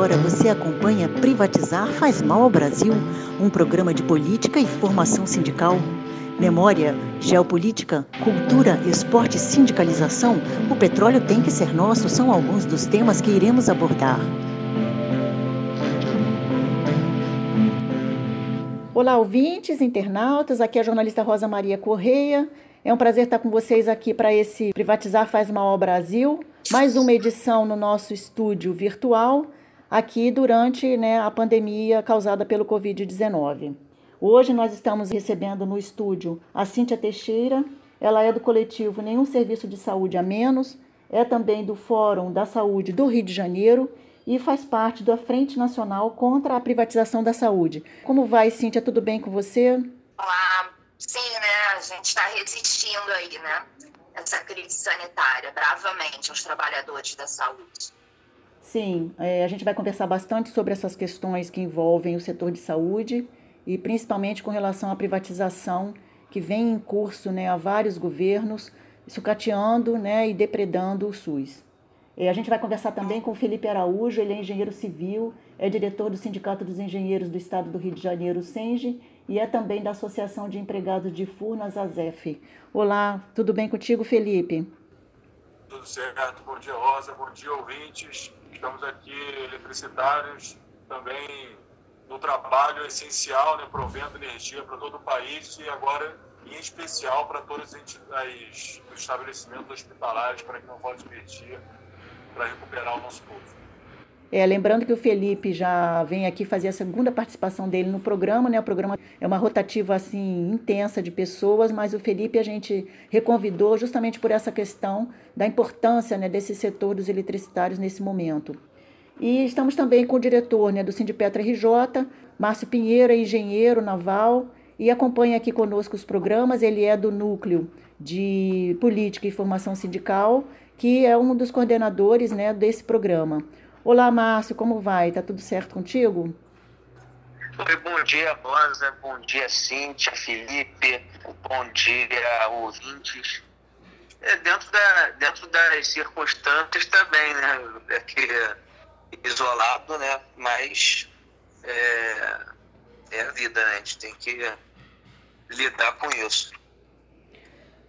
agora você acompanha Privatizar faz mal ao Brasil, um programa de política e formação sindical. Memória, geopolítica, cultura, esporte e sindicalização, o petróleo tem que ser nosso são alguns dos temas que iremos abordar. Olá, ouvintes, internautas, aqui é a jornalista Rosa Maria Correia. É um prazer estar com vocês aqui para esse Privatizar faz mal ao Brasil, mais uma edição no nosso estúdio virtual, aqui durante né, a pandemia causada pelo Covid-19. Hoje nós estamos recebendo no estúdio a Cíntia Teixeira, ela é do coletivo Nenhum Serviço de Saúde a Menos, é também do Fórum da Saúde do Rio de Janeiro e faz parte da Frente Nacional contra a Privatização da Saúde. Como vai, Cíntia? Tudo bem com você? Olá, sim, né? A gente está resistindo aí, né? essa crise sanitária bravamente aos trabalhadores da saúde. Sim, é, a gente vai conversar bastante sobre essas questões que envolvem o setor de saúde e principalmente com relação à privatização que vem em curso né, a vários governos, sucateando né, e depredando o SUS. É, a gente vai conversar também com o Felipe Araújo, ele é engenheiro civil, é diretor do Sindicato dos Engenheiros do Estado do Rio de Janeiro, SENGE, e é também da Associação de Empregados de Furnas, ASEF. Olá, tudo bem contigo, Felipe? Tudo certo. Bom dia, Rosa. Bom dia, ouvintes. Estamos aqui, eletricitários, também no trabalho essencial, né, provendo energia para todo o país e agora, em especial, para todos os estabelecimentos hospitalares, para que não falte energia, para recuperar o nosso povo. É, lembrando que o Felipe já vem aqui fazer a segunda participação dele no programa, né? O programa é uma rotativa assim intensa de pessoas, mas o Felipe a gente reconvidou justamente por essa questão da importância né, desse setor dos eletricitários nesse momento. E estamos também com o diretor né, do Sindipetra RJ, Márcio Pinheiro, é engenheiro naval e acompanha aqui conosco os programas. Ele é do núcleo de política e formação sindical, que é um dos coordenadores né, desse programa. Olá, Márcio, como vai? Tá tudo certo contigo? Oi, bom dia, Rosa. Bom dia, Cíntia, Felipe. Bom dia, ouvintes. É, dentro, da, dentro das circunstâncias também, né? Aqui isolado, né? Mas é, é a vida, né? A gente tem que lidar com isso.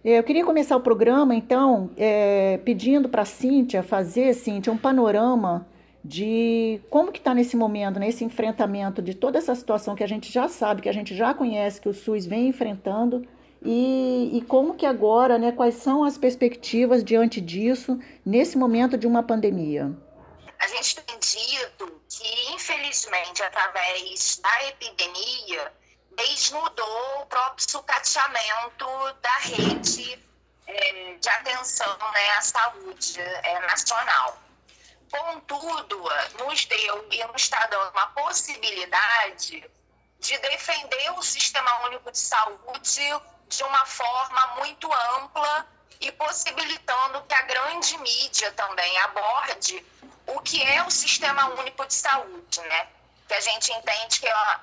É, eu queria começar o programa, então, é, pedindo para a Cíntia fazer, Cíntia, um panorama de como que está nesse momento, nesse enfrentamento de toda essa situação que a gente já sabe, que a gente já conhece, que o SUS vem enfrentando, e, e como que agora, né, quais são as perspectivas diante disso, nesse momento de uma pandemia? A gente tem dito que, infelizmente, através da epidemia, desnudou o próprio sucateamento da rede é, de atenção né, à saúde é, nacional. Contudo, nos deu e nos está dando uma possibilidade de defender o Sistema Único de Saúde de uma forma muito ampla e possibilitando que a grande mídia também aborde o que é o Sistema Único de Saúde, né? Que a gente entende que é a,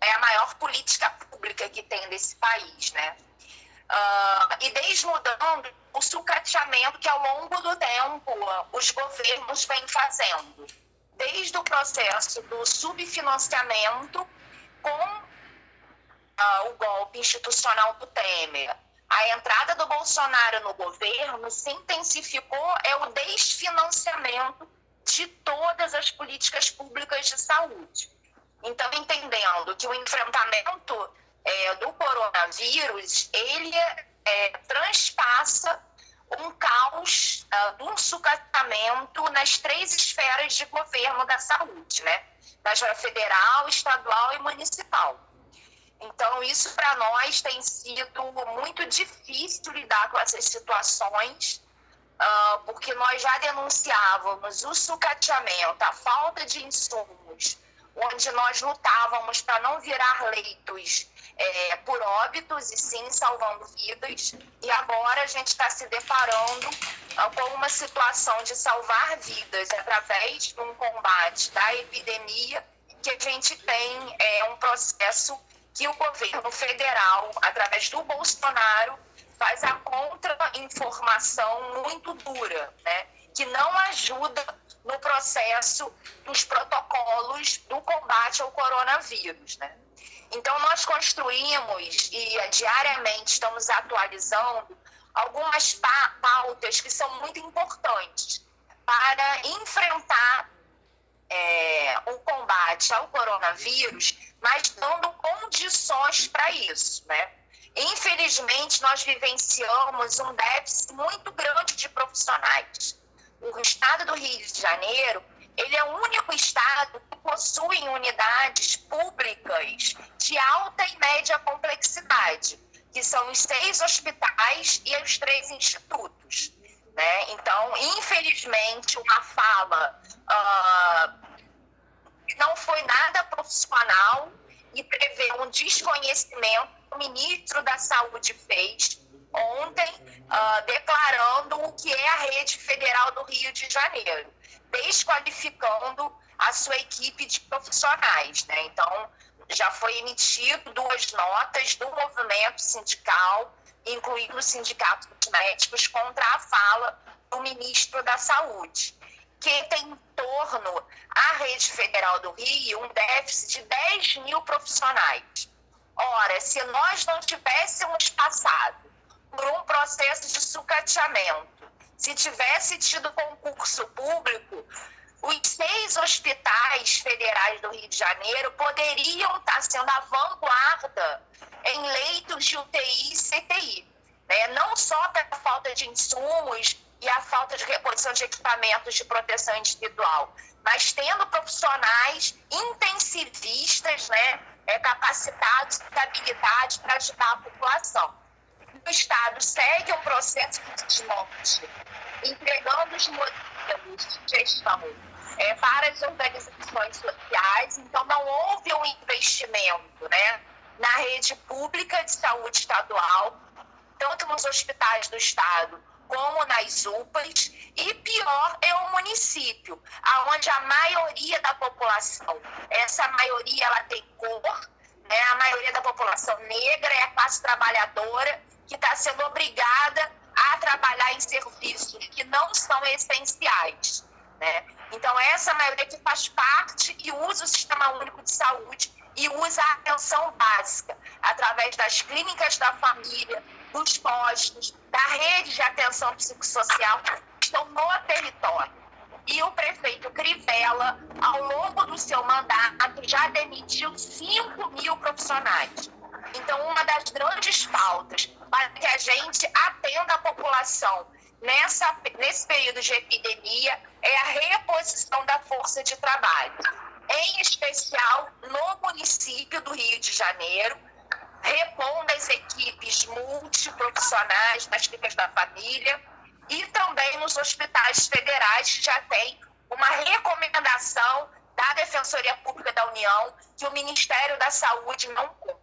é maior política pública que tem nesse país, né? Uh, e desnudando o sucateamento que ao longo do tempo os governos vêm fazendo, desde o processo do subfinanciamento com uh, o golpe institucional do Temer. A entrada do Bolsonaro no governo se intensificou é o desfinanciamento de todas as políticas públicas de saúde. Então, entendendo que o enfrentamento é, do coronavírus, ele é, transpassa um caos uh, um sucatamento nas três esferas de governo da saúde, né? Na federal, estadual e municipal. Então, isso para nós tem sido muito difícil lidar com essas situações, uh, porque nós já denunciávamos o sucateamento, a falta de insumos, onde nós lutávamos para não virar leitos é, por óbitos e sim salvando vidas. E agora a gente está se deparando ah, com uma situação de salvar vidas através de um combate da epidemia que a gente tem é, um processo que o governo federal, através do Bolsonaro, faz a contra-informação muito dura, né? que não ajuda no processo dos protocolos do combate ao coronavírus. Né? Então, nós construímos e eh, diariamente estamos atualizando algumas pautas que são muito importantes para enfrentar é, o combate ao coronavírus, mas dando condições para isso, né? Infelizmente, nós vivenciamos um déficit muito grande de profissionais. O estado do Rio de Janeiro, ele é o único estado que possui unidades públicas de alta e média complexidade, que são os seis hospitais e os três institutos. Né? Então, infelizmente, uma fala uh, não foi nada profissional e prevê um desconhecimento que o ministro da Saúde fez ontem, uh, declarando o que é a rede federal do Rio de Janeiro, desqualificando a sua equipe de profissionais. Né? Então, já foi emitido duas notas do movimento sindical, incluindo o Sindicato dos Médicos, contra a fala do ministro da Saúde que tem em torno à rede federal do Rio um déficit de 10 mil profissionais. Ora, se nós não tivéssemos passado por um processo de sucateamento, se tivesse tido concurso público, os seis hospitais federais do Rio de Janeiro poderiam estar sendo a vanguarda em leitos de UTI e CTI. Né? Não só pela falta de insumos e a falta de reposição de equipamentos de proteção individual, mas tendo profissionais intensivistas, né, é, capacitados habilitados para ajudar a população. O Estado segue um processo de desmonte, entregando os modelos de gestão é, para as organizações sociais, então não houve um investimento né, na rede pública de saúde estadual, tanto nos hospitais do Estado como nas UPAs, e pior é o município, aonde a maioria da população, essa maioria ela tem cor, né? a maioria da população negra é a classe trabalhadora que está sendo obrigada a trabalhar em serviços que não são essenciais. Né? Então, essa maioria que faz parte e usa o Sistema Único de Saúde e usa a atenção básica, através das clínicas da família, dos postos, da rede de atenção psicossocial que estão no território. E o prefeito Crivella, ao longo do seu mandato, já demitiu 5 mil profissionais. Então, uma das grandes pautas para que a gente atenda a população nessa, nesse período de epidemia é a reposição da força de trabalho, em especial no município do Rio de Janeiro, repondo as equipes multiprofissionais nas clínicas da família e também nos hospitais federais que já tem uma recomendação da Defensoria Pública da União que o Ministério da Saúde não cumpre.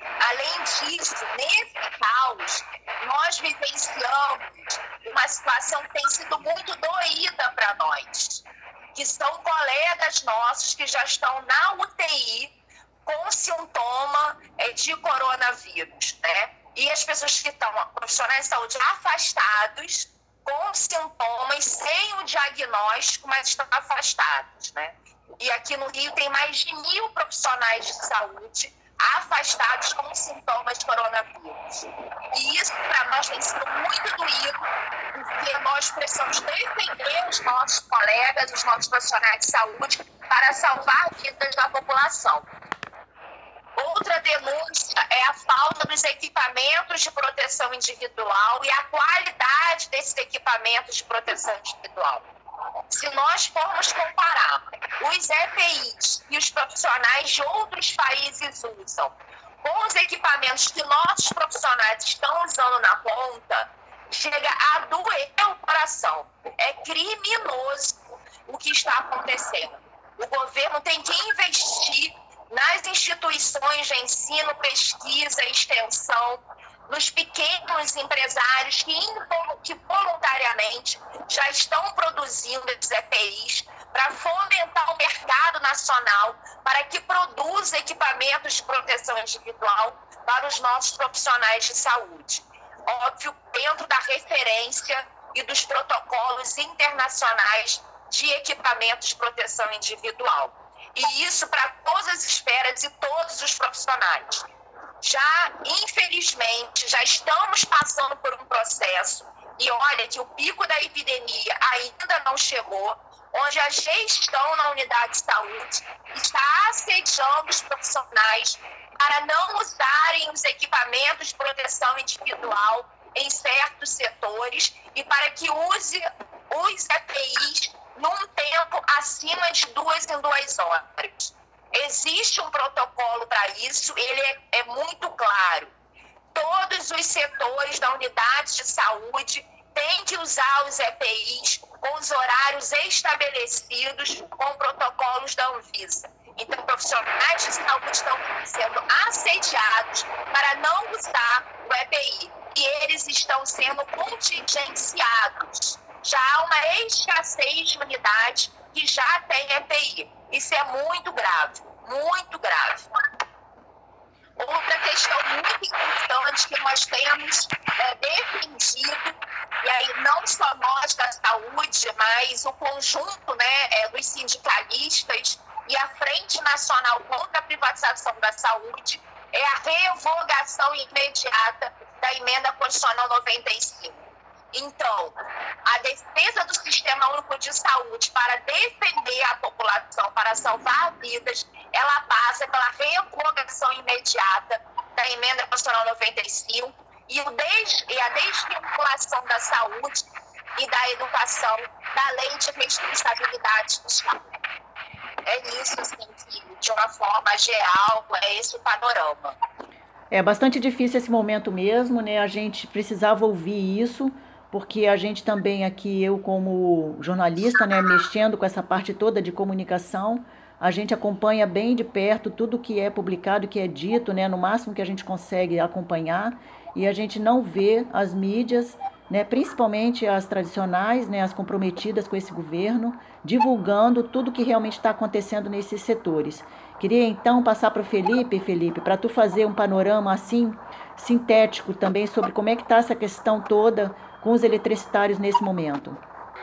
Além disso, nesse caos, nós vivenciamos uma situação que tem sido muito doída para nós, que são colegas nossos que já estão na UTI com sintoma é, de coronavírus, né? E as pessoas que estão, profissionais de saúde afastados, com sintomas, sem o diagnóstico, mas estão afastados, né? E aqui no Rio tem mais de mil profissionais de saúde afastados com sintomas de coronavírus. E isso, para nós, tem sido muito doído, porque nós precisamos defender os nossos colegas, os nossos profissionais de saúde, para salvar vidas da população. Outra denúncia é a falta dos equipamentos de proteção individual e a qualidade desses equipamentos de proteção individual. Se nós formos comparar os EPIs e os profissionais de outros países usam com os equipamentos que nossos profissionais estão usando na ponta, chega a doer o coração. É criminoso o que está acontecendo. O governo tem que investir nas instituições de ensino, pesquisa extensão, nos pequenos empresários que, que voluntariamente já estão produzindo esses EPIs para fomentar o mercado nacional para que produza equipamentos de proteção individual para os nossos profissionais de saúde. Óbvio, dentro da referência e dos protocolos internacionais de equipamentos de proteção individual. E isso para todas as esferas e todos os profissionais. Já, infelizmente, já estamos passando por um processo, e olha que o pico da epidemia ainda não chegou, onde a gestão na unidade de saúde está assediando os profissionais para não usarem os equipamentos de proteção individual em certos setores e para que use os EPIs num tempo acima de duas em duas horas. Existe um protocolo para isso, ele é, é muito claro. Todos os setores da unidade de saúde têm que usar os EPIs com os horários estabelecidos com protocolos da Anvisa. Então, profissionais de saúde estão sendo assediados para não usar o EPI e eles estão sendo contingenciados. Já há uma escassez de unidades que já tem EPI. Isso é muito grave, muito grave. Outra questão muito importante que nós temos é, defendido, e aí não só nós da saúde, mas o conjunto né, é, dos sindicalistas e a Frente Nacional contra a Privatização da Saúde, é a revogação imediata da Emenda Constitucional 95. Então, a defesa do Sistema Único de Saúde para defender a população, para salvar vidas, ela passa pela revogação imediata da Emenda Constitucional 95 e, o des, e a desvinculação da saúde e da educação da Lei de Responsabilidade Fiscal. É isso, assim, que, de uma forma geral, é esse o panorama. É bastante difícil esse momento mesmo, né? A gente precisava ouvir isso porque a gente também aqui, eu como jornalista, né, mexendo com essa parte toda de comunicação, a gente acompanha bem de perto tudo que é publicado, que é dito, né, no máximo que a gente consegue acompanhar, e a gente não vê as mídias, né, principalmente as tradicionais, né, as comprometidas com esse governo, divulgando tudo que realmente está acontecendo nesses setores. Queria então passar para o Felipe, Felipe, para tu fazer um panorama assim sintético também sobre como é que está essa questão toda com os eletricitários nesse momento?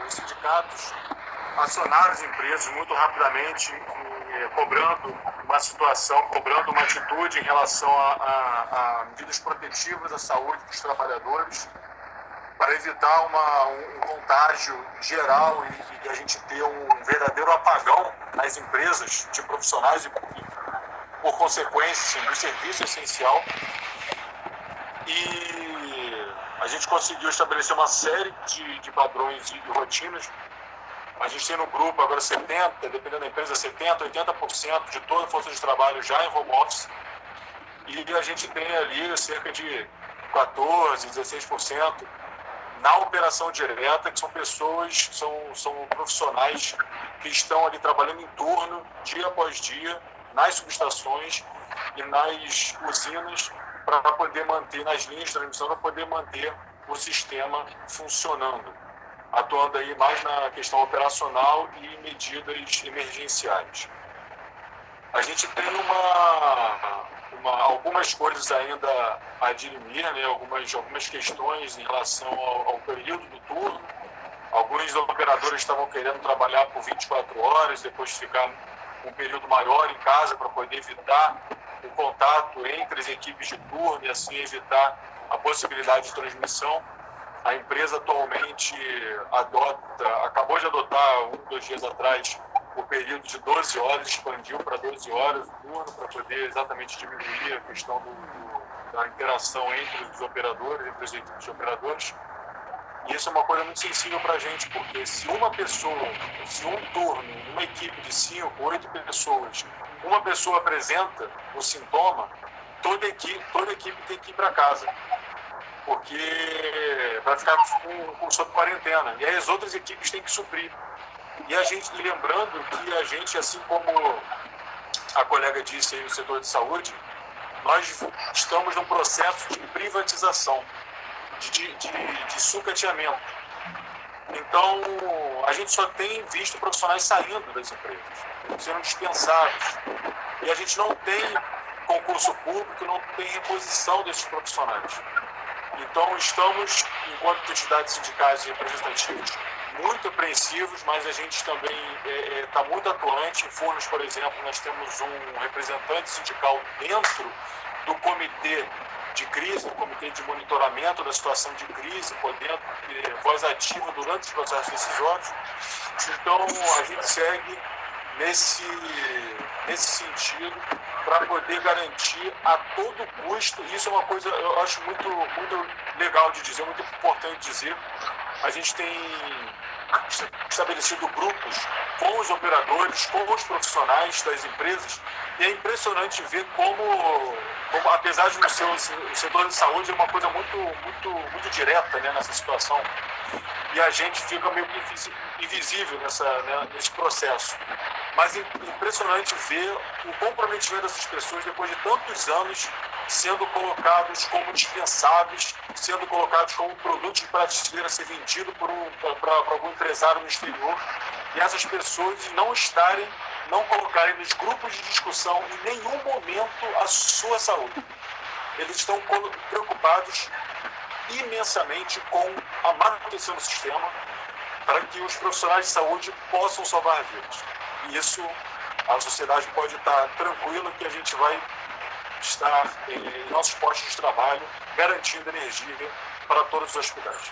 Os sindicatos acionaram as empresas muito rapidamente, eh, cobrando uma situação, cobrando uma atitude em relação a, a, a medidas protetivas à saúde dos trabalhadores, para evitar uma, um contágio geral e, e, a gente ter um verdadeiro apagão nas empresas de profissionais e, por consequência, do serviço essencial. E a gente conseguiu estabelecer uma série de, de padrões e rotinas. A gente tem no grupo agora 70%, dependendo da empresa, 70%, 80% de toda a força de trabalho já em home office. E a gente tem ali cerca de 14%, 16% na operação direta, que são pessoas, são, são profissionais que estão ali trabalhando em turno, dia após dia, nas subestações e nas usinas, para poder manter, nas linhas de transmissão, para poder manter o sistema funcionando, atuando aí mais na questão operacional e medidas emergenciais. A gente tem uma, uma algumas coisas ainda a dirimir, né? algumas, algumas questões em relação ao, ao período do turno. Alguns operadores estavam querendo trabalhar por 24 horas, depois ficar um período maior em casa para poder evitar o contato entre as equipes de turno e assim evitar a possibilidade de transmissão. A empresa atualmente adota, acabou de adotar um, dois dias atrás, o período de 12 horas, expandiu para 12 horas o turno para poder exatamente diminuir a questão do, do, da interação entre os operadores, entre as equipes de operadores. E isso é uma coisa muito sensível para a gente, porque se uma pessoa, se um turno, uma equipe de cinco, oito pessoas, uma pessoa apresenta o sintoma, toda equipe, toda equipe tem que ir para casa. Porque vai ficar com, com, sob quarentena. E aí as outras equipes têm que suprir. E a gente, lembrando que a gente, assim como a colega disse aí no setor de saúde, nós estamos num processo de privatização, de, de, de, sucateamento. Então, a gente só tem visto profissionais saindo das empresas sendo dispensados. E a gente não tem concurso público, não tem reposição desses profissionais. Então, estamos, enquanto entidades sindicais e representativos, muito apreensivos, mas a gente também está é, é tá muito atuante. Em Furnas, por exemplo, nós temos um representante sindical dentro do comitê de crise, do comitê de monitoramento da situação de crise, podendo ter voz ativa durante os processos decisórios. Então, a gente segue nesse, nesse sentido para poder garantir a todo custo, isso é uma coisa eu acho muito, muito legal de dizer, muito importante dizer, a gente tem estabelecido grupos com os operadores, com os profissionais das empresas, e é impressionante ver como, como apesar de no seu, o setor de saúde é uma coisa muito, muito, muito direta né, nessa situação, e a gente fica meio que invisível nessa, né, nesse processo. Mas é impressionante ver o comprometimento dessas pessoas depois de tantos anos sendo colocados como dispensáveis, sendo colocados como produtos de prateleira a ser vendido para um, algum empresário no exterior, e essas pessoas não estarem, não colocarem nos grupos de discussão em nenhum momento a sua saúde. Eles estão preocupados imensamente com a manutenção do sistema para que os profissionais de saúde possam salvar vidas. E isso a sociedade pode estar tranquila que a gente vai estar em nossos postos de trabalho garantindo energia para todos os hospitais.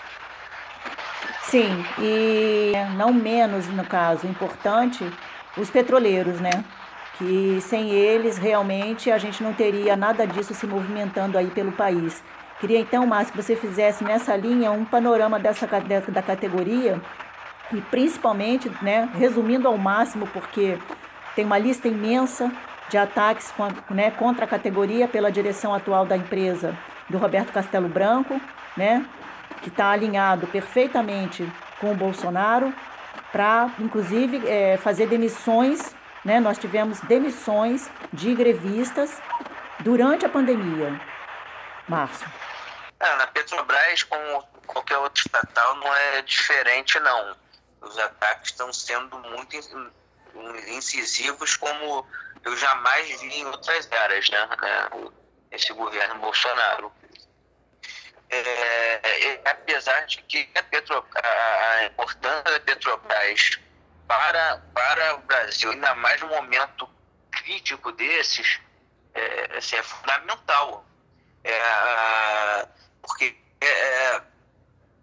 Sim, e não menos, no caso, importante, os petroleiros, né? Que sem eles, realmente, a gente não teria nada disso se movimentando aí pelo país. Queria então, Márcio, que você fizesse nessa linha um panorama dessa, da categoria e principalmente, né, resumindo ao máximo, porque tem uma lista imensa de ataques né, contra a categoria pela direção atual da empresa do Roberto Castelo Branco, né, que está alinhado perfeitamente com o Bolsonaro, para, inclusive, é, fazer demissões. Né, nós tivemos demissões de grevistas durante a pandemia. Márcio. É, na Petrobras, como qualquer outro estatal, não é diferente, não. Os ataques estão sendo muito incisivos como eu jamais vi em outras áreas, né? É, esse governo Bolsonaro. É, é, apesar de que a, Petro, a, importância da Petrobras para, para o Brasil, ainda mais no momento crítico desses, é, assim, é fundamental. É, porque é,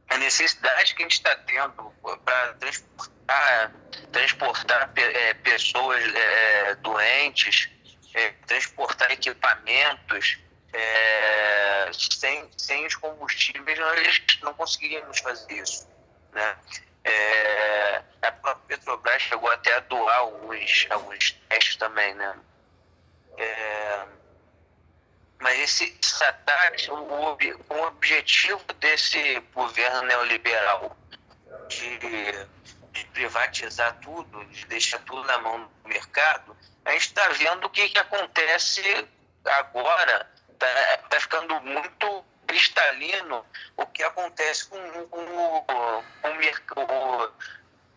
a necessidade que a gente está tendo para transportar, transportar é, pessoas é, doentes, é, transportar equipamentos, é, sem, sem os combustíveis nós não conseguiríamos fazer isso. Né? É, a própria Petrobras chegou até a doar alguns, alguns testes também, né? É, mas esse, esses ataques, o, o objetivo desse governo neoliberal de, de, privatizar tudo, de deixar tudo na mão do mercado, a gente está vendo o que, que acontece agora. Está tá ficando muito cristalino o que acontece com, com, o, com o,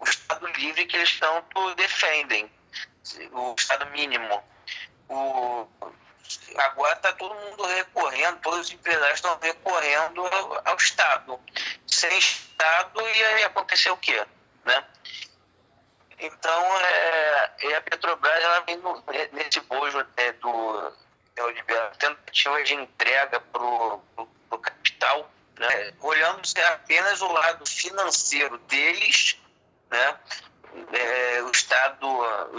o, Estado livre que eles tanto defendem, o Estado mínimo. O, agora está todo mundo recorrendo, todos os empresários estão recorrendo ao, Estado. Sem Estado ia acontecer o quê? Né? Então, é, a Petrobras ela vem no, nesse bojo é, do neoliberal, tentativa de entrega para o capital, né? olhando apenas o lado financeiro deles, né? É, o, Estado, o, o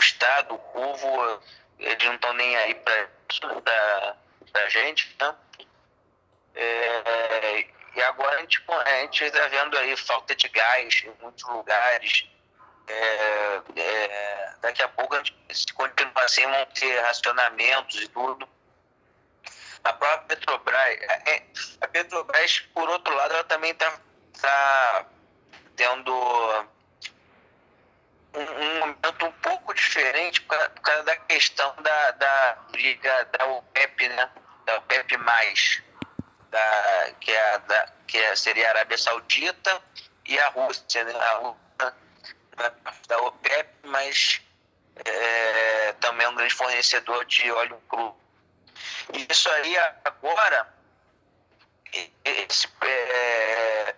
Estado, o povo eles não estão nem aí para da, da gente, né? É, e agora a gente a gente está vendo aí falta de gás em muitos lugares. É, é, daqui a pouco se continuar assim vão ter racionamentos e tudo. A própria Petrobras, é, a Petrobras, por outro lado, ela também está tá tendo um, um, momento um pouco diferente por causa, por causa da questão da, da liga da OPEP, né? Da OPEP+, da, que, é, da, que seria a Arábia Saudita e a Rússia, né? A Rússia da OPEP, mas é, também é um grande fornecedor de óleo cru. Isso aí agora, esse, é,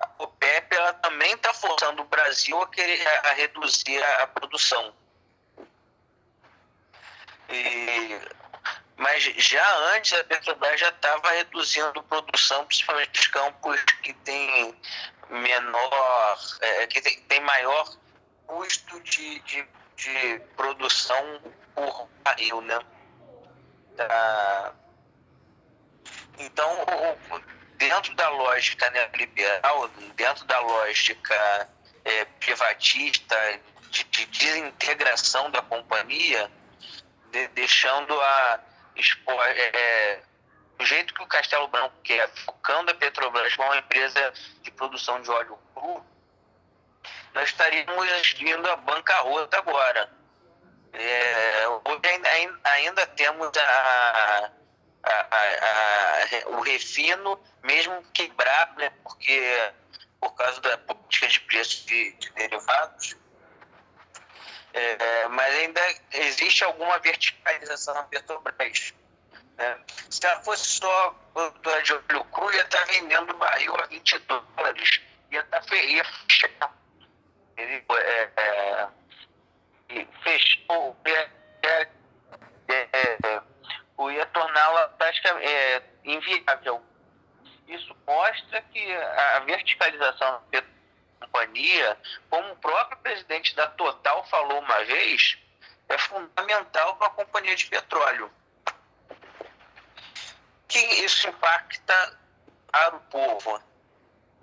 a OPEP ela também também está forçando o Brasil a, querer, a reduzir a, a produção. E, mas já antes a Petrobras já estava reduzindo produção, principalmente nos campos que tem menor, é, que tem, tem, maior custo de, de, de produção por barril, né? Da, então, dentro da lógica neoliberal, dentro da lógica é, privatista, de, de, desintegração da companhia, de, deixando a expor, é, é, do jeito que o Castelo Branco quer, focando a Petrobras como uma empresa de produção de óleo cru, nós estaríamos indo à bancarrota agora. É, ainda, ainda temos a, a, a, o refino, mesmo quebrado, né, porque por causa da política de preço de, de derivados, é, mas ainda existe alguma verticalização na Petrobras. Né? Se ela fosse só produtora de óleo cru, ia estar tá vendendo barril a 20 dólares, ia estar tá, ia fechar. Ele, é, é, fechou, ia, é, é, ia torná-la praticamente é, inviável. Isso mostra que a verticalização da companhia, como o próprio presidente da Total falou uma vez, é fundamental para a companhia de petróleo. Que isso impacta para o povo?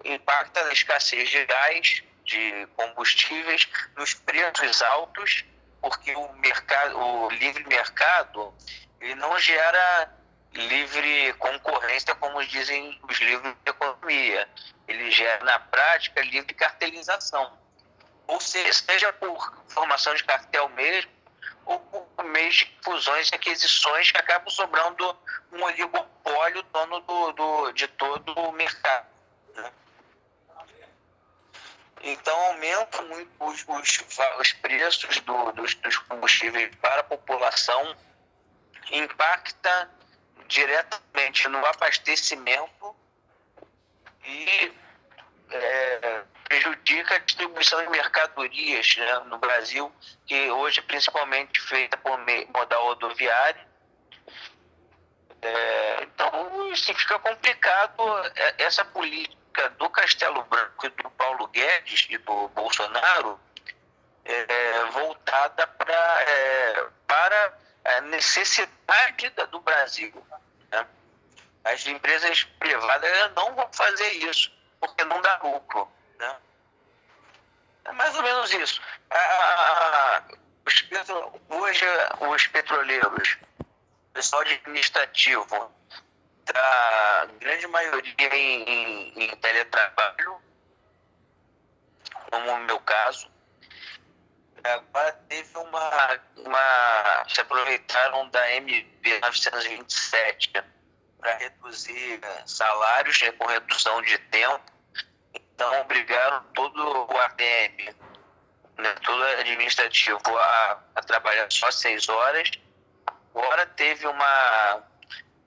Impacta na escassez de gás, de combustíveis, nos preços altos, porque o mercado, o livre mercado ele não gera livre concorrência, como dizem os livros de economia. Ele gera, na prática, livre cartelização. Ou seja, seja por formação de cartel mesmo, ou por meio de fusões e aquisições que acabam sobrando um oligopólio dono do, do, de todo o mercado. Né? Então, aumenta muito os, os, os preços do, dos, dos combustíveis para a população impacta diretamente no abastecimento e é, prejudica a distribuição de mercadorias né, no Brasil, que hoje é principalmente feita por modal rodoviário. É, então, isso fica complicado é, essa política do Castelo Branco e do Paulo Guedes e do Bolsonaro é, voltada pra, é, para a necessidade do Brasil. Né? As empresas privadas não vão fazer isso, porque não dá lucro. Né? É mais ou menos isso. os, hoje, os petroleiros, o pessoal administrativo, a grande maioria em, em, em teletrabalho, como no meu caso, Agora teve uma, uma. Se aproveitaram da MB 927 para reduzir salários né, com redução de tempo. Então obrigaram todo o ADM, né, todo administrativo, a, a trabalhar só seis horas. Agora teve uma,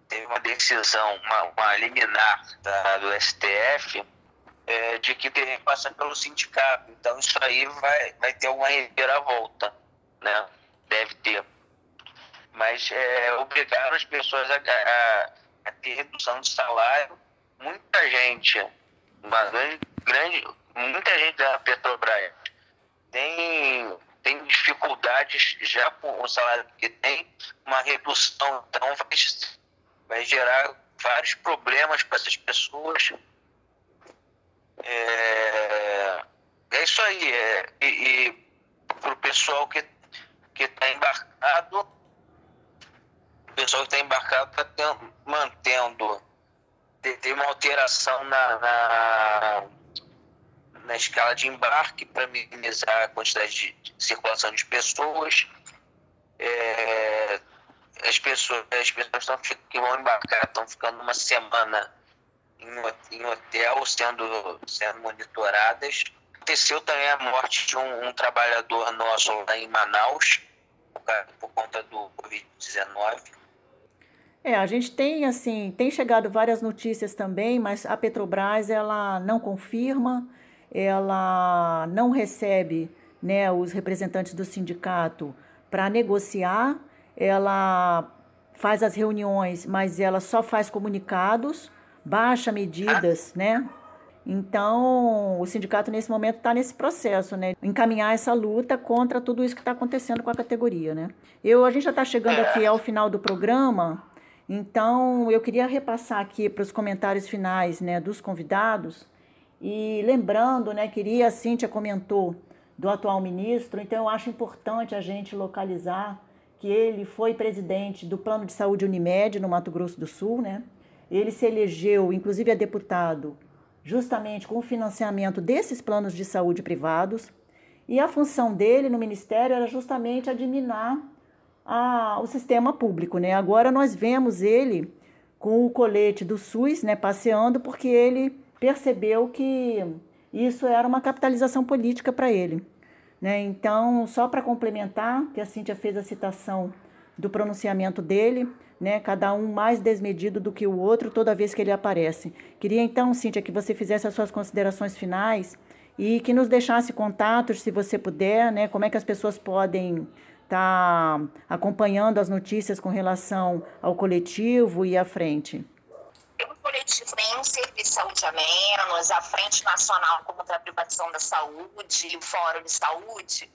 teve uma decisão, uma, uma liminar da, do STF é, de que passar pelo sindicato. Então isso aí vai, vai ter uma reviravolta, né? Deve ter. Mas é, obrigaram as pessoas a, a, a, ter redução de salário. Muita gente, uma grande, grande muita gente da Petrobras tem, tem dificuldades já com o salário que tem, uma redução, então vai, vai gerar vários problemas para essas pessoas é, é isso aí. É, e, e para o pessoal que está embarcado, o pessoal que está embarcado está mantendo. Tem uma alteração na, na, na escala de embarque para minimizar a quantidade de, de circulação de pessoas. É, as pessoas, as pessoas que vão embarcar estão ficando uma semana em, hotel sendo, sendo monitoradas. Aconteceu também a morte de um, um trabalhador nosso lá em Manaus, por, por conta do Covid-19. É, a gente tem assim, tem chegado várias notícias também, mas a Petrobras ela não confirma ela não recebe né, os representantes do sindicato para negociar, ela faz as reuniões, mas ela só faz comunicados, baixa medidas, né? Então, o sindicato nesse momento está nesse processo, né? Encaminhar essa luta contra tudo isso que está acontecendo com a categoria, né? Eu, a gente já está chegando é. aqui ao final do programa, então eu queria repassar aqui para os comentários finais, né, dos convidados. E lembrando, né, queria, a Cíntia comentou do atual ministro, então eu acho importante a gente localizar que ele foi presidente do Plano de Saúde Unimed no Mato Grosso do Sul, né? Ele se elegeu, inclusive, a deputado justamente com o financiamento desses planos de saúde privados. E a função dele no ministério era justamente adminar a, o sistema público. Né? Agora nós vemos ele com o colete do SUS né, passeando, porque ele percebeu que isso era uma capitalização política para ele. Né? Então, só para complementar, que a Cíntia fez a citação do pronunciamento dele, né? Cada um mais desmedido do que o outro toda vez que ele aparece. Queria então, Cíntia, que você fizesse as suas considerações finais e que nos deixasse contatos, se você puder, né? Como é que as pessoas podem estar tá acompanhando as notícias com relação ao coletivo e à frente? O coletivo tem um serviço de saúde a menos, a Frente Nacional contra a Privatização da Saúde, o Fórum de Saúde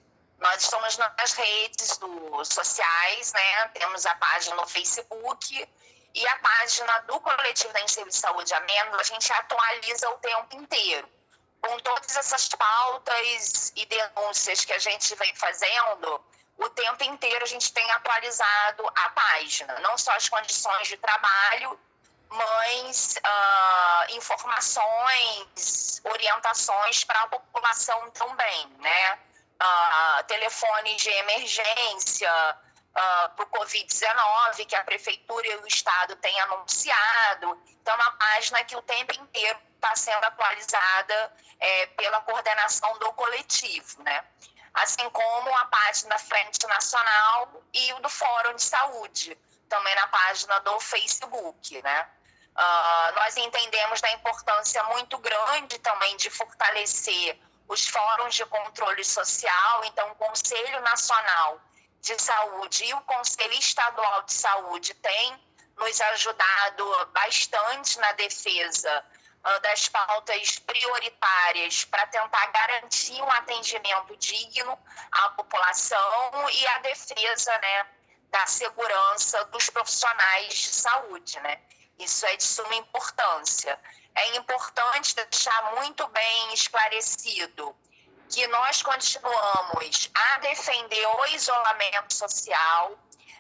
nós estamos nas redes do, sociais, né? Temos a página no Facebook e a página do Coletivo da Serviço de Saúde Amêndoa, a gente atualiza o tempo inteiro. Com todas essas pautas e denúncias que a gente vem fazendo, o tempo inteiro a gente tem atualizado a página, não só as condições de trabalho, mas uh, informações, orientações para a população também, né? Uh, telefones de emergência uh, para o Covid-19, que a Prefeitura e o Estado têm anunciado. Então, é uma página que o tempo inteiro está sendo atualizada é, pela coordenação do coletivo, né? Assim como a página Frente Nacional e o do Fórum de Saúde, também na página do Facebook, né? Uh, nós entendemos da importância muito grande também de fortalecer os fóruns de controle social, então o Conselho Nacional de Saúde e o Conselho Estadual de Saúde têm nos ajudado bastante na defesa uh, das pautas prioritárias para tentar garantir um atendimento digno à população e a defesa né, da segurança dos profissionais de saúde. Né? Isso é de suma importância é importante deixar muito bem esclarecido que nós continuamos a defender o isolamento social,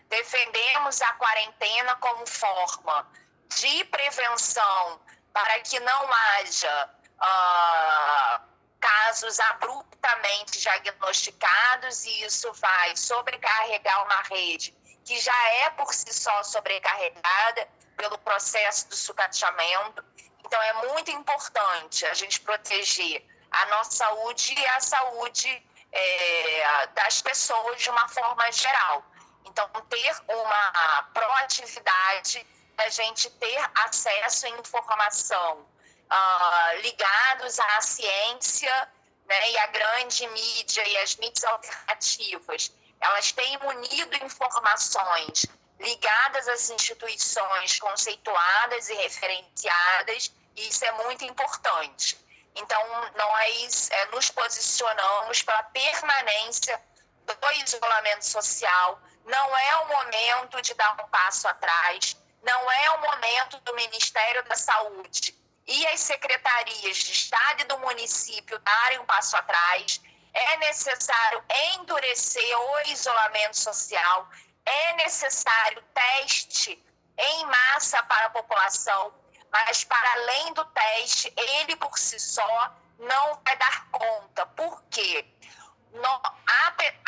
defendemos a quarentena como forma de prevenção para que não haja uh, casos abruptamente diagnosticados e isso vai sobrecarregar uma rede que já é por si só sobrecarregada pelo processo do sucateamento. Então, é muito importante a gente proteger a nossa saúde e a saúde é, das pessoas de uma forma geral. Então, ter uma proatividade, a gente ter acesso à informação uh, ligados à ciência né, e à grande mídia e as mídias alternativas. Elas têm munido informações ligadas às instituições conceituadas e referenciadas, e isso é muito importante. Então, nós é, nos posicionamos para a permanência do isolamento social. Não é o momento de dar um passo atrás, não é o momento do Ministério da Saúde e as secretarias de Estado e do município darem um passo atrás. É necessário endurecer o isolamento social é necessário teste em massa para a população, mas para além do teste, ele por si só não vai dar conta. Por quê?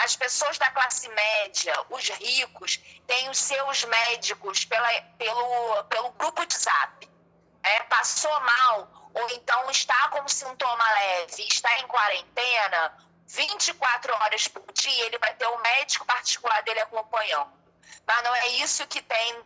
as pessoas da classe média, os ricos, têm os seus médicos pela, pelo, pelo grupo de zap. É, passou mal, ou então está com sintoma leve, está em quarentena, 24 horas por dia, ele vai ter um médico particular dele acompanhando. Mas não é isso que tem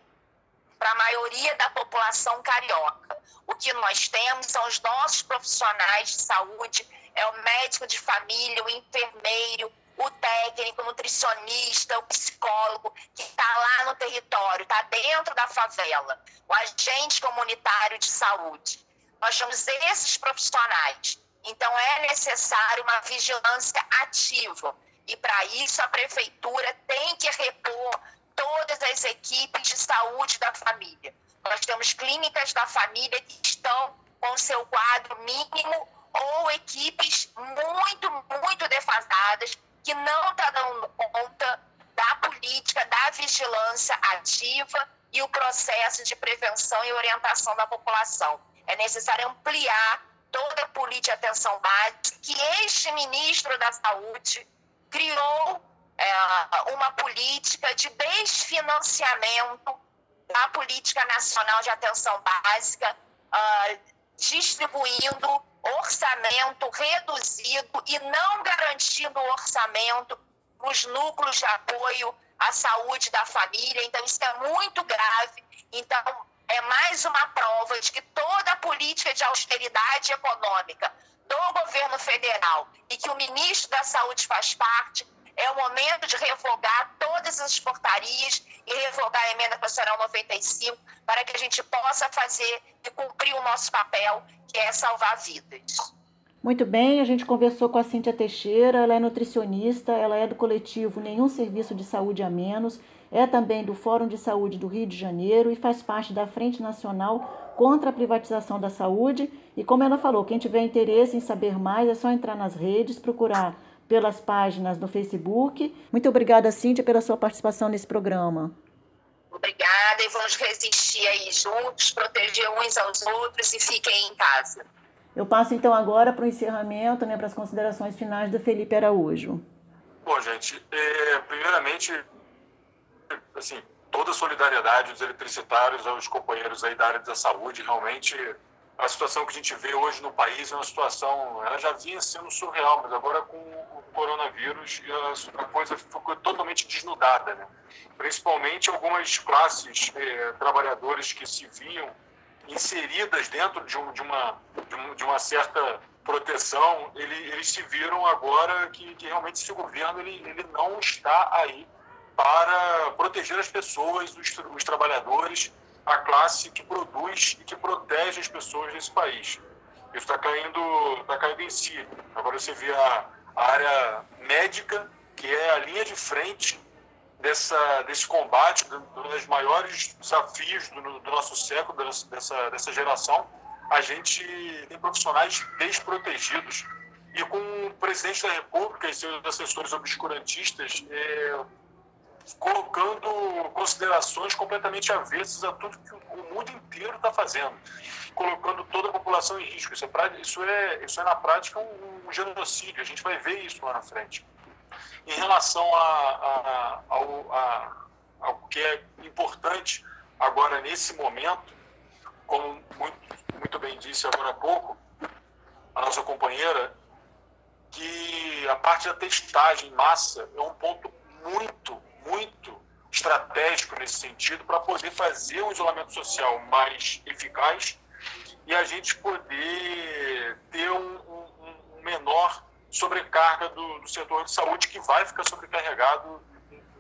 para a maioria da população carioca. O que nós temos são os nossos profissionais de saúde é o médico de família, o enfermeiro, o técnico, o nutricionista, o psicólogo, que está lá no território, está dentro da favela, o agente comunitário de saúde. Nós somos esses profissionais. Então, é necessário uma vigilância ativa. E, para isso, a prefeitura tem que repor todas as equipes de saúde da família. Nós temos clínicas da família que estão com seu quadro mínimo ou equipes muito, muito defasadas que não estão tá dando conta da política, da vigilância ativa e o processo de prevenção e orientação da população. É necessário ampliar toda a política de atenção básica que este ministro da Saúde criou é, uma política de desfinanciamento da política nacional de atenção básica, uh, distribuindo orçamento reduzido e não garantindo orçamento para os núcleos de apoio à saúde da família. Então, isso é muito grave. Então, é mais uma prova de que toda a política de austeridade econômica do governo federal e que o ministro da Saúde faz parte, é o momento de revogar todas as portarias e revogar a emenda constitucional 95 para que a gente possa fazer e cumprir o nosso papel, que é salvar vidas. Muito bem, a gente conversou com a Cíntia Teixeira, ela é nutricionista, ela é do coletivo Nenhum Serviço de Saúde a Menos, é também do Fórum de Saúde do Rio de Janeiro e faz parte da Frente Nacional contra a Privatização da Saúde. E como ela falou, quem tiver interesse em saber mais é só entrar nas redes, procurar pelas páginas no Facebook. Muito obrigada, Cíntia, pela sua participação nesse programa. Obrigada e vamos resistir aí juntos, proteger uns aos outros e fiquem em casa. Eu passo então agora para o encerramento, né, para as considerações finais do Felipe Araújo. Bom, gente, é, primeiramente, assim, toda a solidariedade dos eletricitários aos companheiros aí da área da saúde, realmente a situação que a gente vê hoje no país é uma situação, ela já vinha sendo surreal, mas agora com o coronavírus a coisa ficou totalmente desnudada, né? Principalmente algumas classes eh, trabalhadoras que se viam inseridas dentro de, um, de, uma, de, um, de, uma certa proteção, ele, eles se viram agora que, que realmente esse governo ele, ele não está aí para proteger as pessoas, os, os trabalhadores, a classe que produz e que protege as pessoas nesse país. Isso está caindo, tá caindo em si. Agora você vê a, a área médica, que é a linha de frente dessa, desse combate, um dos maiores desafios do, do nosso século, dessa, dessa geração, a gente tem profissionais desprotegidos. E com o presidente da República e seus assessores obscurantistas é, colocando considerações completamente avessas a tudo que o mundo inteiro está fazendo, colocando toda a população em risco. Isso é, isso é, isso é na prática um, um genocídio, a gente vai ver isso lá na frente. Em relação a, a, ao, a, ao que é importante agora nesse momento, como muito, muito bem disse agora há pouco, a nossa companheira, que a parte da testagem em massa é um ponto muito, muito estratégico nesse sentido para poder fazer o isolamento social mais eficaz e a gente poder ter um, um, um menor sobrecarga do, do, setor de saúde que vai ficar sobrecarregado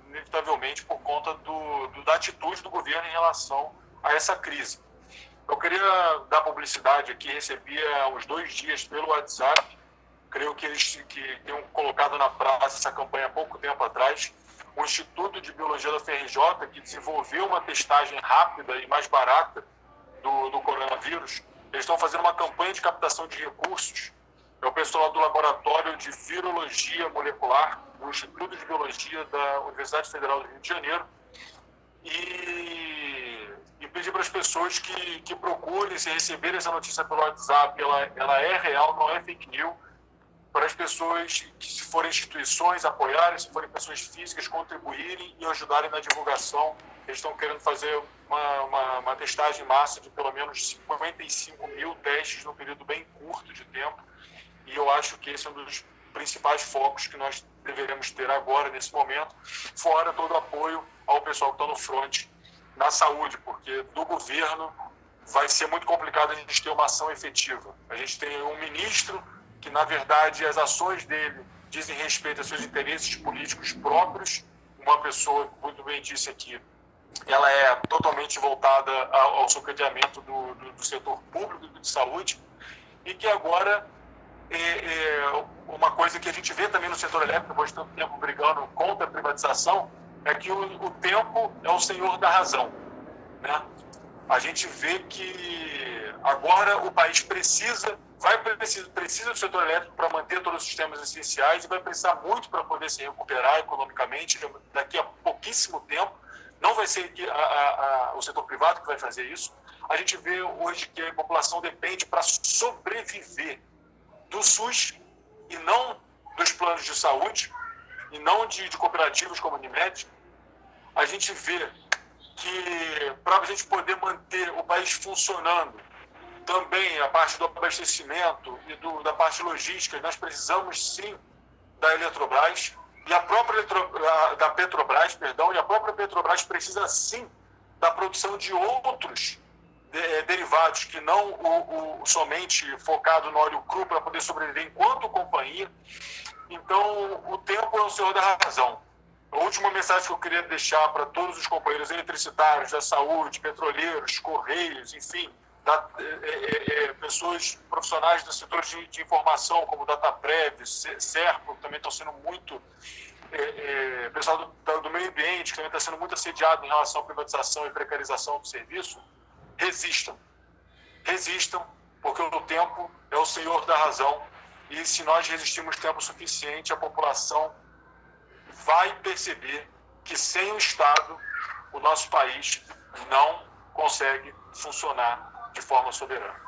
inevitavelmente por conta do, do, da atitude do governo em relação a essa crise. Eu queria dar publicidade aqui, recebi há uns dois dias pelo WhatsApp, creio que eles que tenham colocado na praça essa campanha há pouco tempo atrás, o Instituto de Biologia da FRJ, que desenvolveu uma testagem rápida e mais barata do, do coronavírus, eles estão fazendo uma campanha de captação de recursos. É o pessoal do Laboratório de Virologia Molecular, do Instituto de Biologia da Universidade Federal do Rio de Janeiro. E, e pedir para as pessoas que, que procurem, se receberem essa notícia pelo WhatsApp, ela, ela é real, não é fake news para as pessoas que, se forem instituições, apoiarem, se forem pessoas físicas, contribuírem e ajudarem na divulgação. Eles estão querendo fazer uma, uma, uma testagem massa de pelo menos 55 mil testes num período bem curto de tempo. E eu acho que esse é um dos principais focos que nós deveremos ter agora, nesse momento, fora todo o apoio ao pessoal que está no front na saúde, porque do governo vai ser muito complicado a gente ter uma ação efetiva. A gente tem um ministro que na verdade as ações dele dizem respeito a seus interesses políticos próprios. Uma pessoa, muito bem disse aqui, ela é totalmente voltada ao, subcateamento do, do, do, setor público de saúde e que agora uma coisa que a gente vê também no setor elétrico, depois de tanto tempo brigando contra a privatização, é que o, o tempo é o senhor da razão. Né? A gente vê que agora o país precisa, vai precisa, precisa do setor elétrico para manter todos os sistemas essenciais e vai precisar muito para poder se recuperar economicamente daqui a pouquíssimo tempo. Não vai ser a, a, a, o setor privado que vai fazer isso. A gente vê hoje que a população depende para sobreviver do SUS e não dos planos de saúde e não de, de cooperativas como a Unimed. A gente vê que para a gente poder manter o país funcionando, também a parte do abastecimento e do, da parte logística, nós precisamos sim da Eletrobras e a própria Eletro, da Petrobras, perdão, e a própria Petrobras precisa sim da produção de outros de, eh, derivados que não o, o, somente focado no óleo cru para poder sobreviver enquanto companhia. Então, o tempo é o senhor da razão. A última mensagem que eu queria deixar para todos os companheiros eletricitários, da saúde, petroleiros, correios, enfim, da, é, é, pessoas profissionais do setor de, de informação, como DataPrev, Serpo, que também estão sendo muito. É pessoal do, do, meio ambiente, que também está sendo muito assediado em relação à privatização e precarização do serviço, resistam. Resistam, porque o tempo é o senhor da razão. E se nós resistirmos tempo suficiente, a população vai perceber que sem o Estado, o nosso país não consegue funcionar de forma soberana.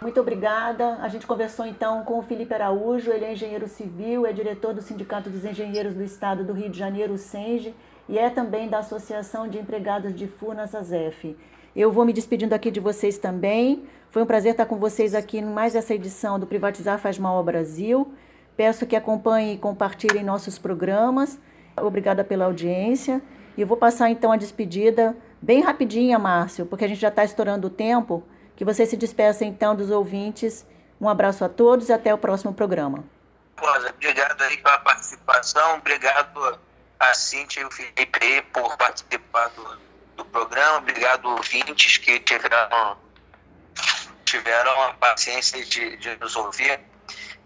Muito obrigada. A gente conversou então com o Felipe Araújo, ele é engenheiro civil, é diretor do Sindicato dos Engenheiros do Estado do Rio de Janeiro, o SENGE, e é também da Associação de Empregados de Furnas, ASEF. Eu vou me despedindo aqui de vocês também. Foi um prazer estar com vocês aqui em mais essa edição do Privatizar Faz Mal ao Brasil. Peço que acompanhem e compartilhem nossos programas. Obrigada pela audiência. E vou passar então a despedida bem rapidinha, Márcio, porque a gente já está estourando o tempo. Que você se despeça então dos ouvintes. Um abraço a todos e até o próximo programa. Obrigado aí pela participação. Obrigado a Cintia e o Felipe por participar do, do programa. Obrigado ouvintes que tiveram, tiveram a paciência de, de nos ouvir.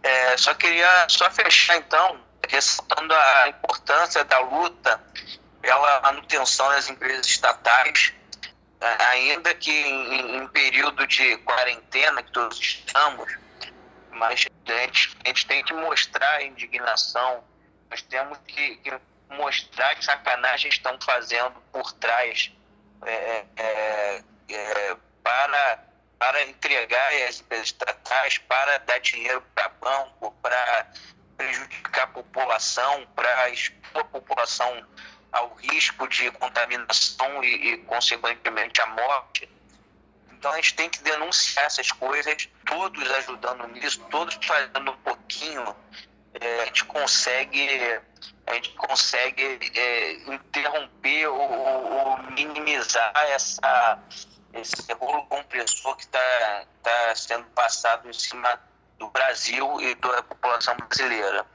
É, só queria só fechar então ressaltando a importância da luta pela manutenção das empresas estatais, ainda que em, em período de quarentena que todos estamos, mas a gente, a gente tem que mostrar a indignação, nós temos que, que mostrar que sacanagem estão fazendo por trás é, é, é, para, para entregar as estatais, para dar dinheiro para banco, para prejudicar a população, para expor a população ao risco de contaminação e, e, consequentemente, a morte. Então, a gente tem que denunciar essas coisas, todos ajudando nisso, todos fazendo um pouquinho, é, a gente consegue, a gente consegue é, interromper ou, ou, minimizar essa, esse rolo compressor que está tá sendo passado em cima do Brasil e da população brasileira.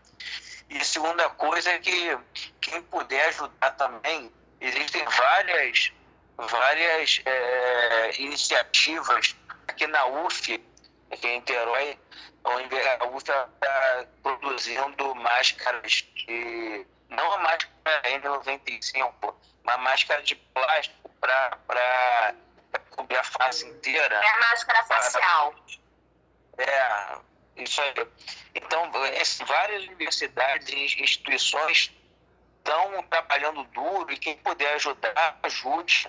E segunda coisa é que quem puder ajudar também, existem várias, várias é, iniciativas aqui na UF, aqui em Niterói, a UF está produzindo máscaras de. Não a máscara N95, uma máscara de plástico para cobrir a face inteira. É a máscara facial. É, isso aí. Então, várias universidades e instituições estão trabalhando duro e quem puder ajudar, ajude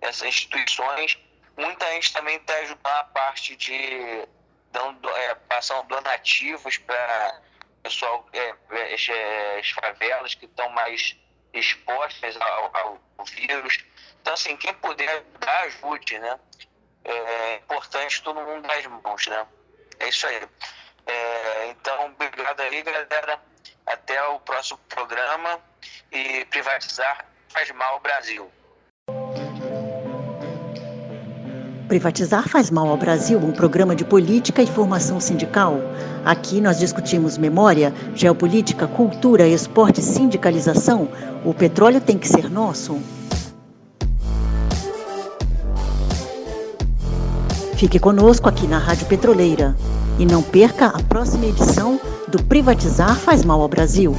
essas instituições. Muita gente também está ajudando a parte de dando, é, passando donativos para pessoal, é, é, é, as favelas que estão mais expostas ao, ao, vírus. Então, assim, quem puder ajudar, ajude, né? É importante todo mundo das mãos, né? É isso aí. É, então, obrigado aí, galera. Até o próximo programa. E privatizar faz mal ao Brasil. Privatizar faz mal ao Brasil, um programa de política e formação sindical. Aqui nós discutimos memória, geopolítica, cultura, esporte sindicalização. O petróleo tem que ser nosso. Fique conosco aqui na Rádio Petroleira e não perca a próxima edição do Privatizar faz mal ao Brasil.